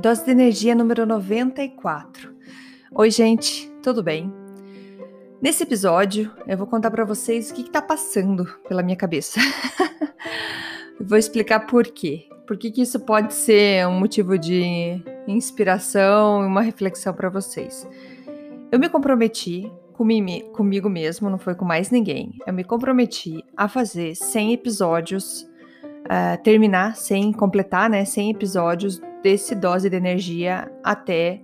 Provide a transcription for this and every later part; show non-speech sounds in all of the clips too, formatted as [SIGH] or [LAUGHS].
Dose de energia número 94. Oi, gente, tudo bem? Nesse episódio, eu vou contar para vocês o que está passando pela minha cabeça. [LAUGHS] vou explicar por quê. Por que, que isso pode ser um motivo de inspiração e uma reflexão para vocês. Eu me comprometi comigo mesmo, não foi com mais ninguém. Eu me comprometi a fazer 100 episódios, uh, terminar 100, completar, né, 100 episódios desse dose de energia até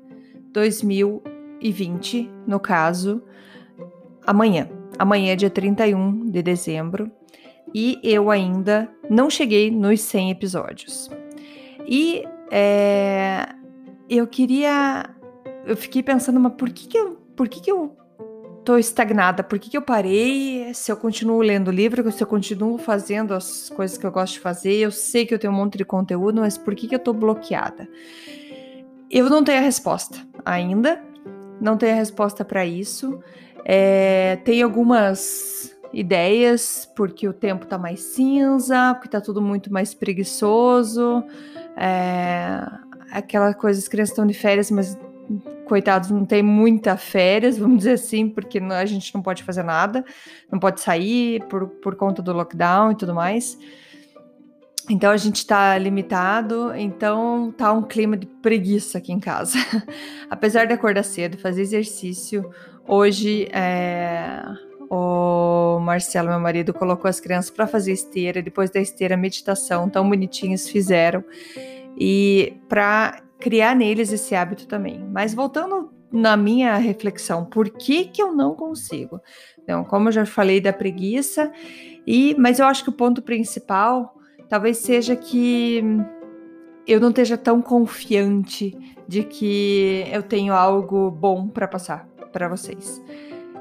2020, no caso, amanhã. Amanhã é dia 31 de dezembro e eu ainda não cheguei nos 100 episódios. E é, eu queria. Eu fiquei pensando, mas por que, que eu. Por que, que eu tô estagnada? Por que, que eu parei? Se eu continuo lendo livro, se eu continuo fazendo as coisas que eu gosto de fazer, eu sei que eu tenho um monte de conteúdo, mas por que, que eu tô bloqueada? Eu não tenho a resposta ainda, não tenho a resposta para isso. É, tem algumas ideias, porque o tempo tá mais cinza, porque tá tudo muito mais preguiçoso. É, aquela coisa, as crianças estão de férias, mas coitados, não tem muita férias, [LAUGHS] vamos dizer assim, porque a gente não pode fazer nada, não pode sair por, por conta do lockdown e tudo mais. Então a gente está limitado, então tá um clima de preguiça aqui em casa. [LAUGHS] Apesar de acordar cedo, fazer exercício, hoje é, o Marcelo, meu marido, colocou as crianças para fazer esteira, depois da esteira, meditação, tão bonitinhos fizeram. E para criar neles esse hábito também. Mas voltando na minha reflexão, por que que eu não consigo? Então, como eu já falei da preguiça, e mas eu acho que o ponto principal talvez seja que eu não esteja tão confiante de que eu tenho algo bom para passar para vocês.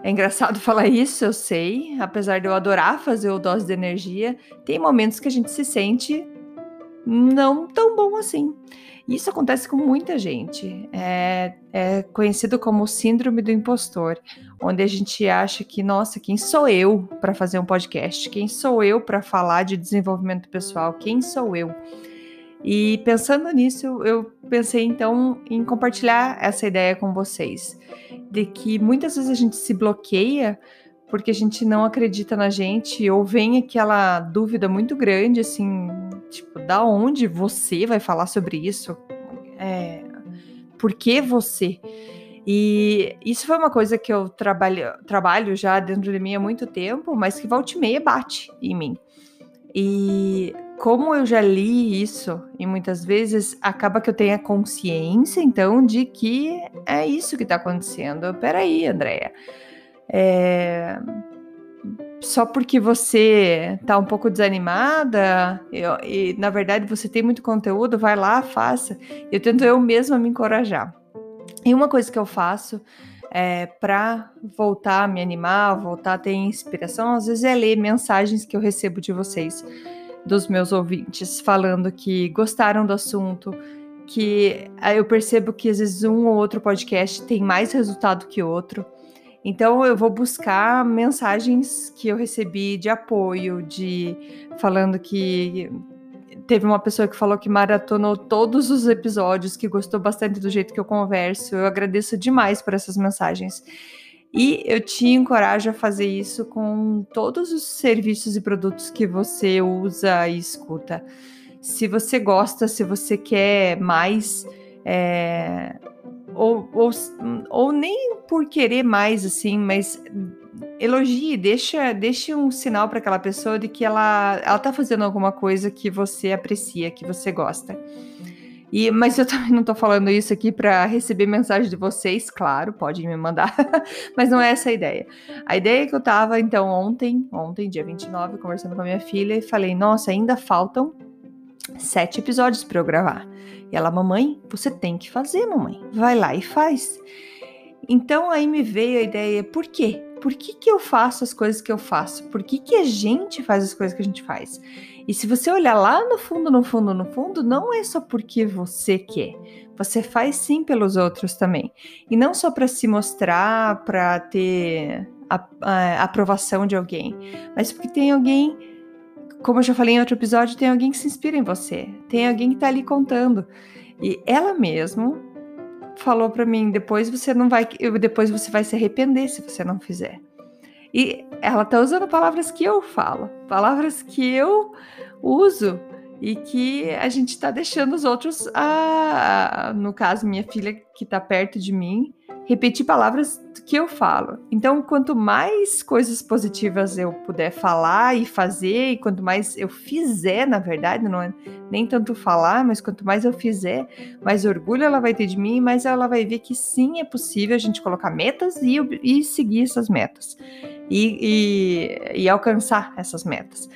É engraçado [LAUGHS] falar isso, eu sei, apesar de eu adorar fazer o dose de energia, tem momentos que a gente se sente não tão bom assim. Isso acontece com muita gente. É, é conhecido como síndrome do impostor, onde a gente acha que, nossa, quem sou eu para fazer um podcast? Quem sou eu para falar de desenvolvimento pessoal? Quem sou eu? E pensando nisso, eu pensei então em compartilhar essa ideia com vocês, de que muitas vezes a gente se bloqueia porque a gente não acredita na gente, ou vem aquela dúvida muito grande, assim, tipo, da onde você vai falar sobre isso? É, por que você? E isso foi uma coisa que eu trabalho, trabalho já dentro de mim há muito tempo, mas que volta e meia bate em mim. E como eu já li isso e muitas vezes acaba que eu tenho a consciência, então, de que é isso que está acontecendo. Peraí, Andréia é, só porque você tá um pouco desanimada e, e, na verdade você tem muito conteúdo, vai lá, faça. Eu tento eu mesma me encorajar. E uma coisa que eu faço é, para voltar a me animar, voltar a ter inspiração, às vezes é ler mensagens que eu recebo de vocês, dos meus ouvintes, falando que gostaram do assunto, que eu percebo que às vezes um ou outro podcast tem mais resultado que outro. Então eu vou buscar mensagens que eu recebi de apoio, de falando que teve uma pessoa que falou que maratonou todos os episódios, que gostou bastante do jeito que eu converso. Eu agradeço demais por essas mensagens. E eu te encorajo a fazer isso com todos os serviços e produtos que você usa e escuta. Se você gosta, se você quer mais, é, ou, ou, ou nem por querer mais, assim, mas elogie, deixa, deixa um sinal para aquela pessoa de que ela, ela tá fazendo alguma coisa que você aprecia, que você gosta. E, mas eu também não tô falando isso aqui para receber mensagem de vocês, claro, pode me mandar, [LAUGHS] mas não é essa a ideia. A ideia é que eu tava, então, ontem, ontem, dia 29, conversando com a minha filha e falei: nossa, ainda faltam sete episódios para eu gravar. E ela, mamãe, você tem que fazer, mamãe. Vai lá e faz. Então aí me veio a ideia, por quê? Por que, que eu faço as coisas que eu faço? Por que, que a gente faz as coisas que a gente faz? E se você olhar lá no fundo, no fundo, no fundo, não é só porque você quer. Você faz sim pelos outros também. E não só para se mostrar, para ter a, a, aprovação de alguém, mas porque tem alguém, como eu já falei em outro episódio, tem alguém que se inspira em você. Tem alguém que está ali contando. E ela mesmo falou para mim, depois você não vai, depois você vai se arrepender se você não fizer. E ela tá usando palavras que eu falo, palavras que eu uso e que a gente está deixando os outros, a, no caso minha filha que está perto de mim, repetir palavras que eu falo. Então, quanto mais coisas positivas eu puder falar e fazer, e quanto mais eu fizer, na verdade, não é nem tanto falar, mas quanto mais eu fizer, mais orgulho ela vai ter de mim, mais ela vai ver que sim, é possível a gente colocar metas e, e seguir essas metas e, e, e alcançar essas metas.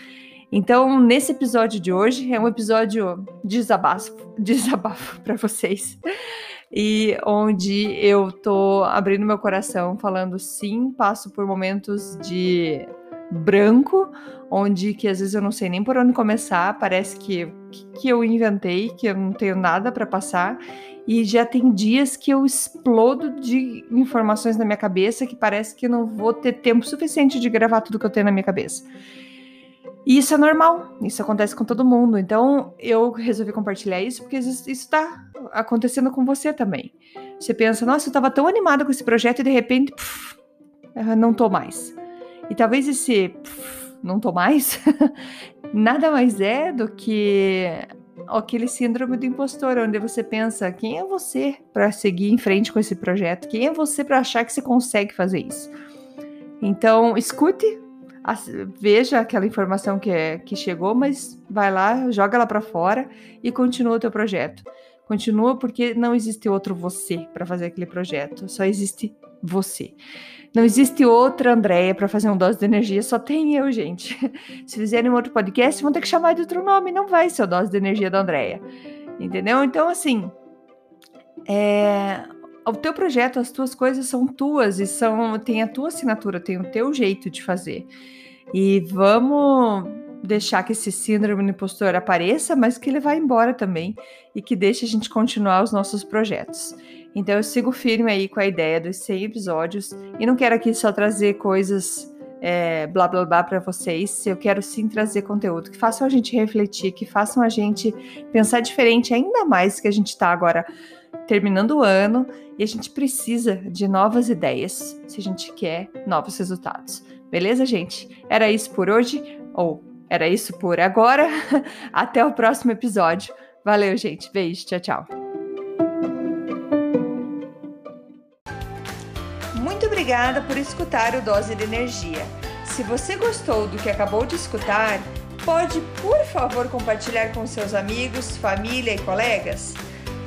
Então, nesse episódio de hoje, é um episódio de desabafo, [LAUGHS] desabafo para vocês e onde eu tô abrindo meu coração, falando sim, passo por momentos de branco, onde que às vezes eu não sei nem por onde começar, parece que que eu inventei, que eu não tenho nada para passar, e já tem dias que eu explodo de informações na minha cabeça que parece que não vou ter tempo suficiente de gravar tudo que eu tenho na minha cabeça. E isso é normal, isso acontece com todo mundo. Então eu resolvi compartilhar isso porque isso está acontecendo com você também. Você pensa, nossa, eu estava tão animada com esse projeto e de repente, puf, não tô mais. E talvez esse puf, não tô mais [LAUGHS] nada mais é do que aquele síndrome do impostor, onde você pensa, quem é você para seguir em frente com esse projeto? Quem é você para achar que você consegue fazer isso? Então, escute veja aquela informação que, é, que chegou, mas vai lá, joga ela para fora e continua o teu projeto. Continua porque não existe outro você para fazer aquele projeto, só existe você. Não existe outra Andréia para fazer um dose de energia, só tem eu, gente. [LAUGHS] Se fizerem um outro podcast, vão ter que chamar de outro nome, não vai ser o dose de energia da Andréia. Entendeu? Então, assim, é, o teu projeto, as tuas coisas são tuas e são tem a tua assinatura, tem o teu jeito de fazer. E vamos deixar que esse síndrome do impostor apareça, mas que ele vá embora também e que deixe a gente continuar os nossos projetos. Então eu sigo firme aí com a ideia dos 100 episódios e não quero aqui só trazer coisas é, blá blá blá para vocês. Eu quero sim trazer conteúdo que façam a gente refletir, que façam a gente pensar diferente, ainda mais que a gente está agora terminando o ano e a gente precisa de novas ideias se a gente quer novos resultados. Beleza, gente? Era isso por hoje, ou era isso por agora. [LAUGHS] Até o próximo episódio. Valeu, gente. Beijo. Tchau, tchau. Muito obrigada por escutar o Dose de Energia. Se você gostou do que acabou de escutar, pode, por favor, compartilhar com seus amigos, família e colegas?